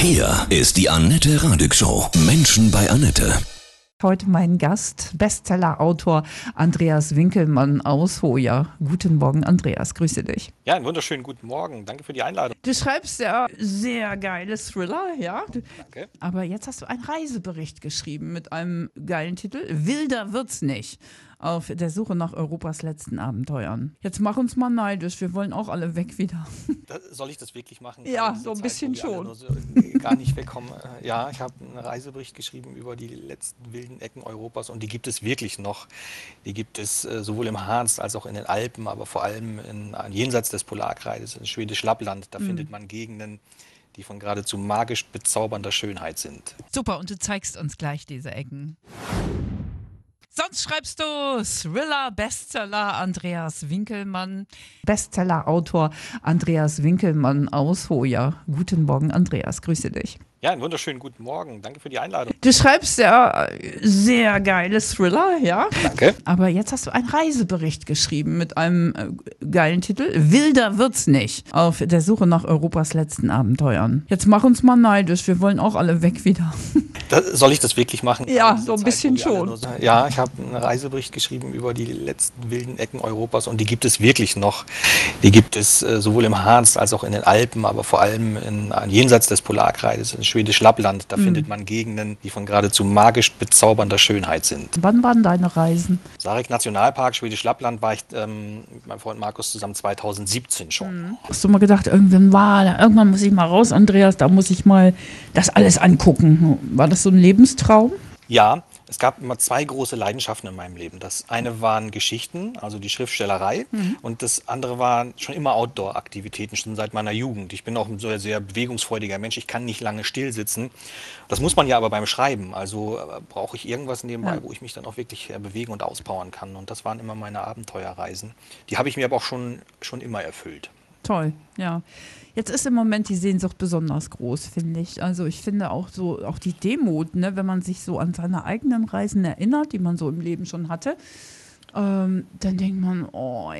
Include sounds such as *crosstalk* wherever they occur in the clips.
Hier ist die Annette Radig Show. Menschen bei Annette. Heute mein Gast, Bestseller-Autor Andreas Winkelmann aus Hoja. Guten Morgen, Andreas, grüße dich. Ja, einen wunderschönen guten Morgen. Danke für die Einladung. Du schreibst ja sehr geile Thriller, ja? Danke. Aber jetzt hast du einen Reisebericht geschrieben mit einem geilen Titel. Wilder wird's nicht. Auf der Suche nach Europas letzten Abenteuern. Jetzt mach uns mal neidisch. Wir wollen auch alle weg wieder. *laughs* Da, soll ich das wirklich machen? Ja, so ein Zeit, bisschen schon. So gar nicht wegkommen. Äh, Ja, ich habe einen Reisebericht geschrieben über die letzten wilden Ecken Europas und die gibt es wirklich noch. Die gibt es äh, sowohl im Harz als auch in den Alpen, aber vor allem in, jenseits des Polarkreises, in Schwedisch Lappland. Mhm. Da findet man Gegenden, die von geradezu magisch bezaubernder Schönheit sind. Super, und du zeigst uns gleich diese Ecken. Sonst schreibst du Thriller, Bestseller Andreas Winkelmann. Bestseller-Autor Andreas Winkelmann aus Hoja. Guten Morgen, Andreas, grüße dich. Ja, einen wunderschönen guten Morgen. Danke für die Einladung. Du schreibst ja sehr geile Thriller, ja? Danke. Aber jetzt hast du einen Reisebericht geschrieben mit einem äh, geilen Titel. Wilder wird's nicht. Auf der Suche nach Europas letzten Abenteuern. Jetzt mach uns mal neidisch. Wir wollen auch alle weg wieder. *laughs* Da, soll ich das wirklich machen? Ja, so ein Zeit, bisschen schon. So, ja, ich habe einen Reisebericht geschrieben über die letzten wilden Ecken Europas und die gibt es wirklich noch. Die gibt es äh, sowohl im Harz als auch in den Alpen, aber vor allem in, jenseits des Polarkreises, in Schwedisch Lappland. Da findet man Gegenden, die von geradezu magisch bezaubernder Schönheit sind. Wann waren deine Reisen? Sarek Nationalpark, Schwedisch Lappland war ich ähm, mit meinem Freund Markus zusammen 2017 schon. Hast du mal gedacht, irgendwann war, irgendwann muss ich mal raus, Andreas, da muss ich mal das alles angucken. War das so ein Lebenstraum? Ja, es gab immer zwei große Leidenschaften in meinem Leben. Das eine waren Geschichten, also die Schriftstellerei, und das andere waren schon immer Outdoor-Aktivitäten, schon seit meiner Jugend. Ich bin auch ein sehr, sehr bewegungsfreudiger Mensch. Ich kann nicht lange still sitzen. Das muss man ja aber beim Schreiben. Also äh, brauche ich irgendwas nebenbei, Ja. wo ich mich dann auch wirklich äh, bewegen und auspowern kann. Und das waren immer meine Abenteuerreisen. Die habe ich mir aber auch schon, schon immer erfüllt. Toll, ja. Jetzt ist im Moment die Sehnsucht besonders groß, finde ich. Also ich finde auch so, auch die Demut, ne, wenn man sich so an seine eigenen Reisen erinnert, die man so im Leben schon hatte, ähm, dann denkt man, oh,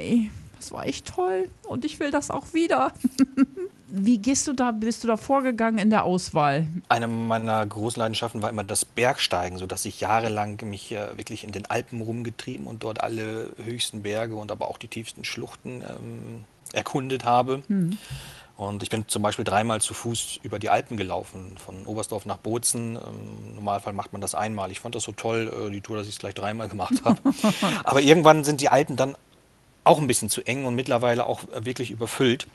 das war echt toll und ich will das auch wieder. *laughs* Wie gehst du da, bist du da vorgegangen in der Auswahl? Eine meiner großen Leidenschaften war immer das Bergsteigen, sodass ich jahrelang mich äh, wirklich in den Alpen rumgetrieben und dort alle höchsten Berge und aber auch die tiefsten Schluchten ähm, erkundet habe. Und ich bin zum Beispiel dreimal zu Fuß über die Alpen gelaufen, von Oberstdorf nach Bozen. Ähm, Im Normalfall macht man das einmal. Ich fand das so toll, äh, die Tour, dass ich es gleich dreimal gemacht habe. *laughs* aber irgendwann sind die Alpen dann auch ein bisschen zu eng und mittlerweile auch äh, wirklich überfüllt.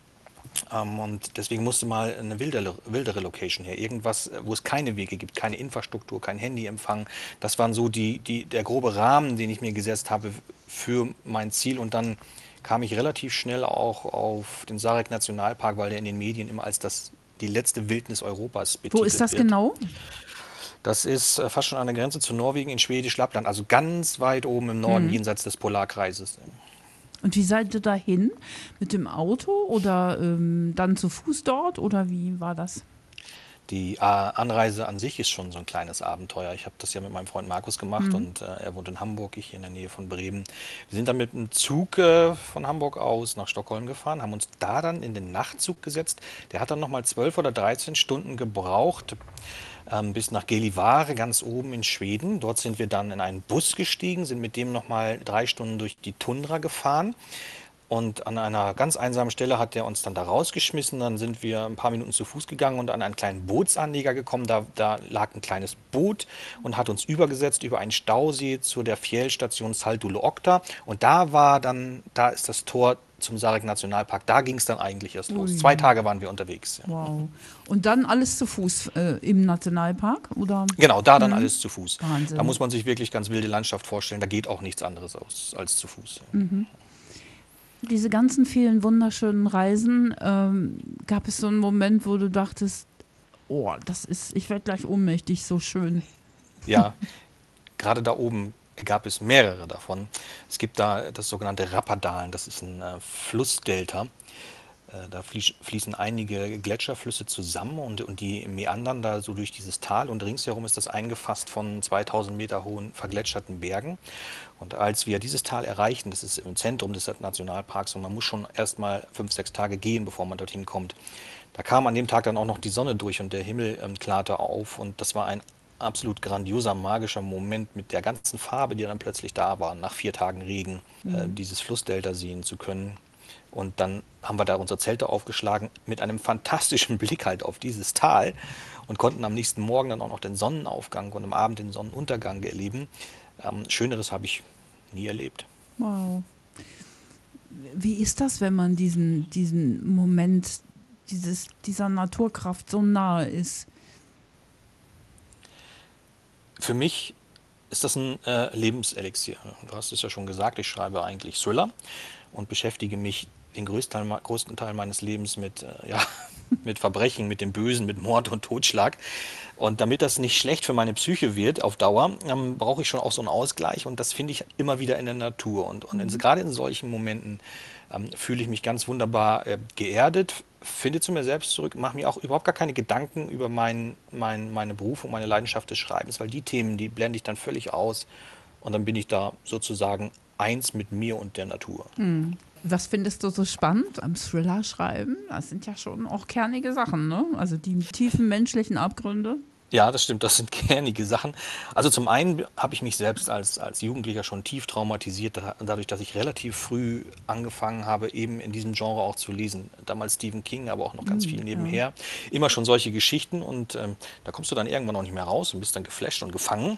Ähm, und deswegen musste mal eine wildere, wildere Location her. Irgendwas, äh, wo es keine Wege gibt, keine Infrastruktur, kein Handyempfang. Das waren so die, die, der grobe Rahmen, den ich mir gesetzt habe für mein Ziel. Und dann kam ich relativ schnell auch auf den Sarek Nationalpark, weil der in den Medien immer als das, die letzte Wildnis Europas betitelt Wo ist das wird. genau? Das ist äh, fast schon an der Grenze zu Norwegen in Schwedisch Lappland, also ganz weit oben im Norden, jenseits des Polarkreises. Und wie seid ihr dahin? Mit dem Auto oder ähm, dann zu Fuß dort oder wie war das? Die äh, Anreise an sich ist schon so ein kleines Abenteuer. Ich habe das ja mit meinem Freund Markus gemacht und äh, er wohnt in Hamburg, ich hier in der Nähe von Bremen. Wir sind dann mit einem Zug äh, von Hamburg aus nach Stockholm gefahren, haben uns da dann in den Nachtzug gesetzt. Der hat dann nochmal 12 oder 13 Stunden gebraucht ähm, bis nach Gelivare, ganz oben in Schweden. Dort sind wir dann in einen Bus gestiegen, sind mit dem nochmal drei Stunden durch die Tundra gefahren. Und an einer ganz einsamen Stelle hat er uns dann da rausgeschmissen. Dann sind wir ein paar Minuten zu Fuß gegangen und an einen kleinen Bootsanleger gekommen. Da, da lag ein kleines Boot und hat uns übergesetzt über einen Stausee zu der Fjellstation Saldulo Okta. Und da war dann, da ist das Tor zum Sarek Nationalpark. Da ging es dann eigentlich erst los. Ui. Zwei Tage waren wir unterwegs. Ja. Wow. Und dann alles zu Fuß äh, im Nationalpark? Oder? Genau, da dann alles zu Fuß. Wahnsinn. Da muss man sich wirklich ganz wilde Landschaft vorstellen. Da geht auch nichts anderes aus, als zu Fuß. Diese ganzen vielen wunderschönen Reisen, ähm, gab es so einen Moment, wo du dachtest, oh, das ist, ich werde gleich ohnmächtig, so schön. Ja, *laughs* gerade da oben gab es mehrere davon. Es gibt da das sogenannte Rappadalen, das ist ein äh, Flussdelta. Äh, Da fließ, fließen einige Gletscherflüsse zusammen und, und die meandern da so durch dieses Tal und ringsherum ist das eingefasst von 2000 Meter hohen vergletscherten Bergen. Und als wir dieses Tal erreichen, das ist im Zentrum des Nationalparks und man muss schon erst mal fünf, sechs Tage gehen, bevor man dorthin kommt, Da kam an dem Tag dann auch noch die Sonne durch und der Himmel ähm, klarte auf und das war ein absolut grandioser, magischer Moment mit der ganzen Farbe, die dann plötzlich da war, nach vier Tagen Regen, äh, dieses Flussdelta sehen zu können. Und dann haben wir da unsere Zelte aufgeschlagen mit einem fantastischen *laughs* Blick halt auf dieses Tal und konnten am nächsten Morgen dann auch noch den Sonnenaufgang und am Abend den Sonnenuntergang erleben. Ähm, Schöneres habe ich nie erlebt. Wow. Wie ist das, wenn man diesen, diesen Moment dieses, dieser Naturkraft so nahe ist? Für mich ist das ein äh, Lebenselixier. Du hast es ja schon gesagt, ich schreibe eigentlich Thriller und beschäftige mich den größten Teil, größten Teil meines Lebens mit, äh, ja, *laughs* mit Verbrechen, mit dem Bösen, mit Mord und Totschlag. Und damit das nicht schlecht für meine Psyche wird auf Dauer, ähm, brauche ich schon auch so einen Ausgleich. Und das finde ich immer wieder in der Natur. Und, und in, gerade in solchen Momenten ähm, fühle ich mich ganz wunderbar äh, geerdet, finde zu mir selbst zurück, mache mir auch überhaupt gar keine Gedanken über mein, mein, meine Berufung, meine Leidenschaft des Schreibens, weil die Themen, die blende ich dann völlig aus. Und dann bin ich da sozusagen eins mit mir und der Natur. Was findest du so spannend am Thriller schreiben? Das sind ja schon auch kernige Sachen, ne? Also die tiefen menschlichen Abgründe. Ja, das stimmt, das sind *laughs* kernige Sachen. Also zum einen habe ich mich selbst als, als Jugendlicher schon tief traumatisiert, da- dadurch, dass ich relativ früh angefangen habe, eben in diesem Genre auch zu lesen. Damals Stephen King, aber auch noch ganz viel nebenher. Immer schon solche Geschichten und ähm, da kommst du dann irgendwann auch nicht mehr raus und bist dann geflasht und gefangen.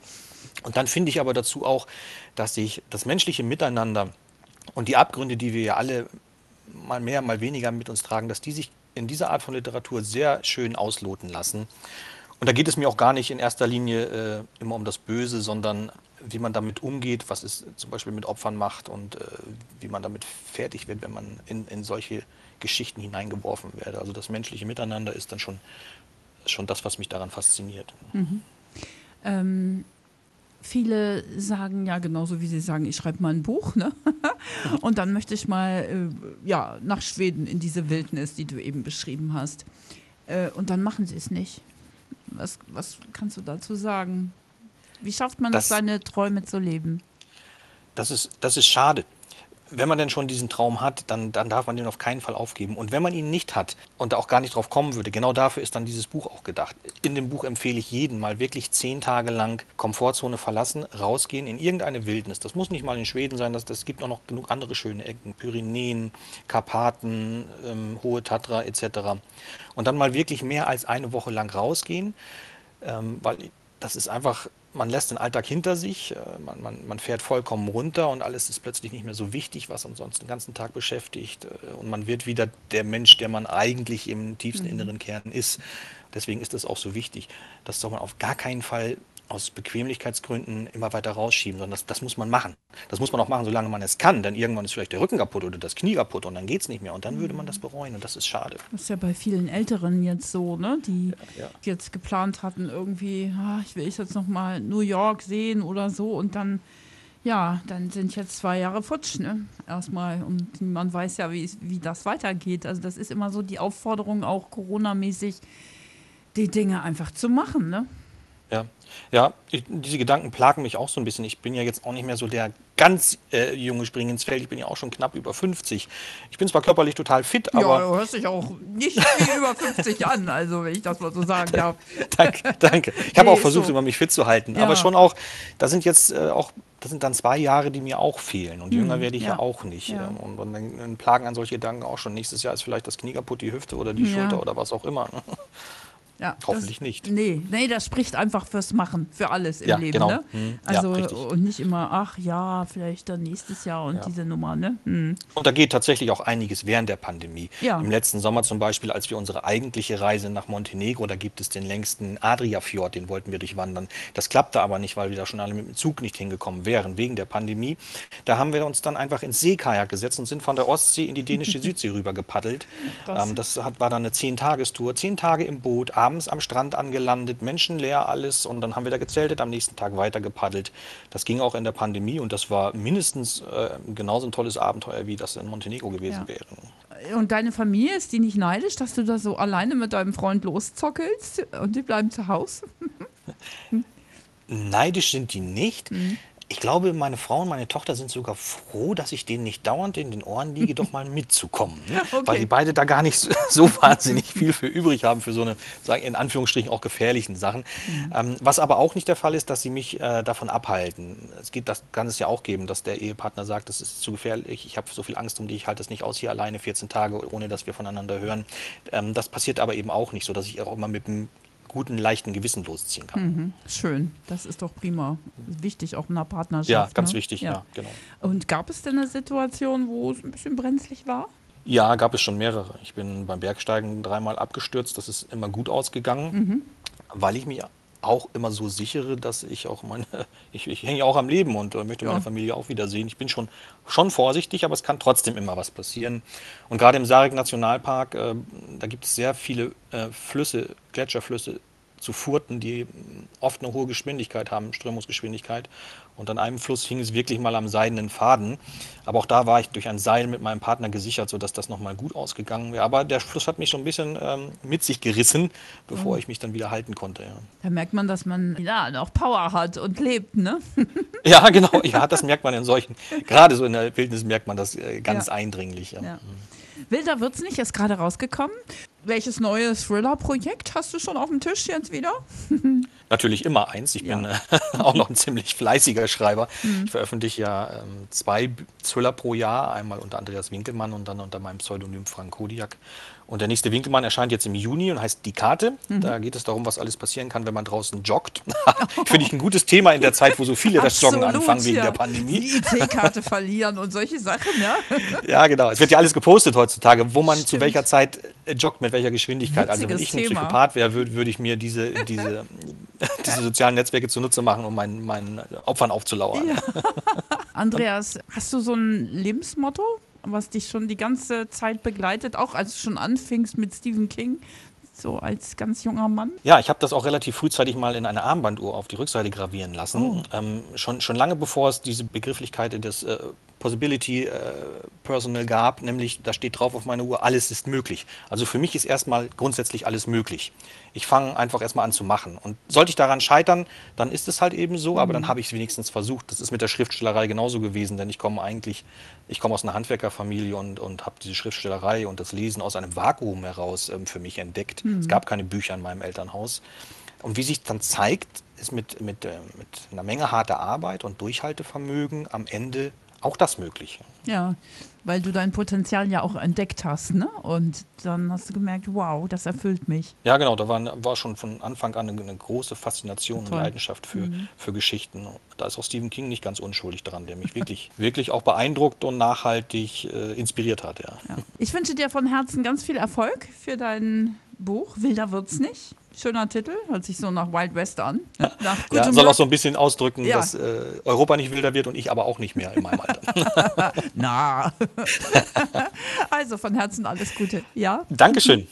Und dann finde ich aber dazu auch, dass sich das menschliche Miteinander und die Abgründe, die wir ja alle mal mehr, mal weniger mit uns tragen, dass die sich in dieser Art von Literatur sehr schön ausloten lassen. Und da geht es mir auch gar nicht in erster Linie äh, immer um das Böse, sondern wie man damit umgeht, was es zum Beispiel mit Opfern macht und äh, wie man damit fertig wird, wenn man in, in solche Geschichten hineingeworfen werde. Also das menschliche Miteinander ist dann schon, schon das, was mich daran fasziniert. Ähm, viele sagen ja genauso wie sie sagen, ich schreibe mal ein Buch, ne? *laughs* Und dann möchte ich mal äh, ja, nach Schweden in diese Wildnis, die du eben beschrieben hast. Äh, und dann machen sie es nicht. Was, was kannst du dazu sagen? Wie schafft man es, Das- seine Träume zu leben? Das ist, das ist schade. Wenn man denn schon diesen Traum hat, dann, dann darf man den auf keinen Fall aufgeben. Und wenn man ihn nicht hat und da auch gar nicht drauf kommen würde, genau dafür ist dann dieses Buch auch gedacht. In dem Buch empfehle ich jeden mal wirklich zehn Tage lang Komfortzone verlassen, rausgehen in irgendeine Wildnis. Das muss nicht mal in Schweden sein, das, das gibt auch noch genug andere schöne Ecken. Pyrenäen, Karpaten, ähm, Hohe Tatra etc. Und dann mal wirklich mehr als eine Woche lang rausgehen ähm, weil das ist einfach, man lässt den Alltag hinter sich, äh, man, man, man fährt vollkommen runter und alles ist plötzlich nicht mehr so wichtig, was uns sonst den ganzen Tag beschäftigt. äh, Und man wird wieder der Mensch, der man eigentlich im tiefsten inneren Kern ist. Deswegen ist es auch so wichtig. Das soll man auf gar keinen Fall aus Bequemlichkeitsgründen immer weiter rausschieben, sondern das, das muss man machen. Das muss man auch machen, solange man es kann, denn irgendwann ist vielleicht der Rücken kaputt oder das Knie kaputt und dann geht es nicht mehr und dann würde man das bereuen und das ist schade. Das ist ja bei vielen Älteren jetzt so, ne? Die ja. jetzt geplant hatten, irgendwie, ah, ich will jetzt noch mal New York sehen oder so und dann, ja, dann sind jetzt zwei Jahre futsch, ne? Erstmal. Und man weiß ja, wie, wie das weitergeht. Also das ist immer so die Aufforderung, auch Corona-mäßig, die Dinge einfach zu machen, ne? Ja, ja ich, diese Gedanken plagen mich auch so ein bisschen. Ich bin ja jetzt auch nicht mehr so der ganz äh, junge Spring ins Feld. Ich bin ja auch schon knapp über 50. Ich bin zwar körperlich total fit, ja, aber du hörst dich auch nicht wie über 50 an, also wenn ich das mal so sagen *laughs* darf. danke, danke. Ich habe Nee, auch versucht, so. immer mich fit zu halten. Ja. Aber schon auch, da sind jetzt äh, auch, das sind dann zwei Jahre, die mir auch fehlen. Und jünger werde ich ja, Hm, ja. auch nicht. Ja. Ähm, Und, und dann, plagen an solche Gedanken auch schon. Nächstes Jahr ist vielleicht das Knie kaputt, die Hüfte oder die Ja. Schulter oder was auch immer. *laughs* Ja, Hoffentlich das, nicht. Nee, nee, das spricht einfach fürs Machen, für alles im Ja, Leben. genau. Ne? Hm, ja, Also richtig. und nicht immer, ach ja, vielleicht dann nächstes Jahr und Ja. diese Nummer, ne? Hm. Und da geht tatsächlich auch einiges während der Pandemie. Ja. Im letzten Sommer zum Beispiel, als wir unsere eigentliche Reise nach Montenegro, da gibt es den längsten Adriafjord, den wollten wir durchwandern. Das klappte aber nicht, weil wir da schon alle mit dem Zug nicht hingekommen wären, wegen der Pandemie. Da haben wir uns dann einfach ins Seekajak gesetzt und sind von der Ostsee in die dänische *laughs* Südsee rüber gepaddelt. Ähm, das hat, war dann eine Zehn-Tagestour. Zehn Tage im Boot, abends am Strand angelandet, menschenleer alles und dann haben wir da gezeltet, am nächsten Tag weiter gepaddelt. Das ging auch in der Pandemie und das war mindestens äh, genauso ein tolles Abenteuer, wie das in Montenegro gewesen Ja. wäre. Und deine Familie, ist die nicht neidisch, dass du da so alleine mit deinem Freund loszockelst und die bleiben zu Hause? *laughs* Neidisch sind die nicht. Ich glaube, meine Frau und meine Tochter sind sogar froh, dass ich denen nicht dauernd in den Ohren liege, doch mal mitzukommen. Ne? *laughs* Okay. Weil die beide da gar nicht so, so wahnsinnig viel für übrig haben, für so eine, sagen in Anführungsstrichen, auch gefährlichen Sachen. Ähm, was aber auch nicht der Fall ist, dass sie mich äh, davon abhalten. Es geht, das kann es ja auch geben, dass der Ehepartner sagt, das ist zu gefährlich, ich habe so viel Angst um dich, ich halte es nicht aus hier alleine 14 Tage, ohne dass wir voneinander hören. Ähm, das passiert aber eben auch nicht, so dass ich auch immer mit einem guten, leichten Gewissen losziehen kann. Mhm. Schön, das ist doch prima. Wichtig auch in einer Partnerschaft. Ja, ganz ne? wichtig, ja, genau. Und gab es denn eine Situation, wo es ein bisschen brenzlig war? Ja, gab es schon mehrere. Ich bin beim Bergsteigen dreimal abgestürzt. Das ist immer gut ausgegangen, weil ich mich auch immer so sichere, dass ich auch meine, *laughs* ich, ich hänge ja auch am Leben und äh, möchte Ja. meine Familie auch wiedersehen. Ich bin schon, schon vorsichtig, aber es kann trotzdem immer was passieren. Und gerade im Sarek Nationalpark, äh, da gibt es sehr viele äh, Flüsse, Gletscherflüsse zu Furten, die oft eine hohe Geschwindigkeit haben, Strömungsgeschwindigkeit. Und an einem Fluss hing es wirklich mal am seidenen Faden. Aber auch da war ich durch ein Seil mit meinem Partner gesichert, sodass das nochmal gut ausgegangen wäre. Aber der Fluss hat mich so ein bisschen ähm, mit sich gerissen, bevor ich mich dann wieder halten konnte. Ja. Da merkt man, dass man ja noch Power hat und lebt, ne? *laughs* Ja, genau. Ja, das merkt man in solchen, gerade so in der Wildnis merkt man das äh, ganz Ja. eindringlich. Ja. Ja. Wilder wird's nicht, ist gerade rausgekommen. Welches neue Thriller-Projekt hast du schon auf dem Tisch jetzt wieder? *laughs* Natürlich immer eins. Ich bin äh, *laughs* auch noch ein ziemlich fleißiger Schreiber. Ich veröffentliche ja ähm, zwei Thriller pro Jahr, einmal unter Andreas Winkelmann und dann unter meinem Pseudonym Frank Kodiak. Und der nächste Winkelmann erscheint jetzt im Juni und heißt Die Karte. Da geht es darum, was alles passieren kann, wenn man draußen joggt. *laughs* Finde ich ein gutes Thema in der Zeit, wo so viele das Joggen anfangen wegen ja. der Pandemie. Die IT-Karte verlieren und solche Sachen, ja. *laughs* Ja, genau. Es wird ja alles gepostet heutzutage, wo man zu Stimmt. welcher Zeit äh, joggt, mit welcher Geschwindigkeit. also wenn Witziges ich ein Thema. Psychopath wäre, würde würd ich mir diese, diese, *laughs* diese sozialen Netzwerke zunutze machen, um meinen, meinen Opfern aufzulauern. Andreas, hast du so ein Lebensmotto, was dich schon die ganze Zeit begleitet, auch als du schon anfingst mit Stephen King, so als ganz junger Mann? Ja, ich habe das auch relativ frühzeitig mal in eine Armbanduhr auf die Rückseite gravieren lassen. Ähm, schon, schon lange bevor es diese Begrifflichkeit des äh, Possibility äh, Personal gab, nämlich da steht drauf auf meiner Uhr, alles ist möglich. Also für mich ist erstmal grundsätzlich alles möglich. Ich fange einfach erstmal an zu machen. Und sollte ich daran scheitern, dann ist es halt eben so, aber dann habe ich es wenigstens versucht. Das ist mit der Schriftstellerei genauso gewesen, denn ich komme eigentlich, ich komme aus einer Handwerkerfamilie und, und habe diese Schriftstellerei und das Lesen aus einem Vakuum heraus ähm, für mich entdeckt. Es gab keine Bücher in meinem Elternhaus. Und wie sich dann zeigt, ist mit, mit, äh, mit einer Menge harter Arbeit und Durchhaltevermögen am Ende auch das möglich. Ja, weil du dein Potenzial ja auch entdeckt hast, ne? Und dann hast du gemerkt, wow, das erfüllt mich. Ja, genau, da war, war schon von Anfang an eine, eine große Faszination und Toll. Leidenschaft für, für Geschichten. Da ist auch Stephen King nicht ganz unschuldig dran, der mich wirklich, *laughs* wirklich auch beeindruckt und nachhaltig äh, inspiriert hat. Ja. Ja. Ich wünsche dir von Herzen ganz viel Erfolg für dein Buch. Wilder wird's nicht. Schöner Titel, hört sich so nach Wild West an. Ja, *laughs* gutem soll auch so ein bisschen ausdrücken, Ja. dass äh, Europa nicht wilder wird und ich aber auch nicht mehr in meinem Alter. *laughs* Na. *laughs* also von Herzen alles Gute. Ja. Dankeschön.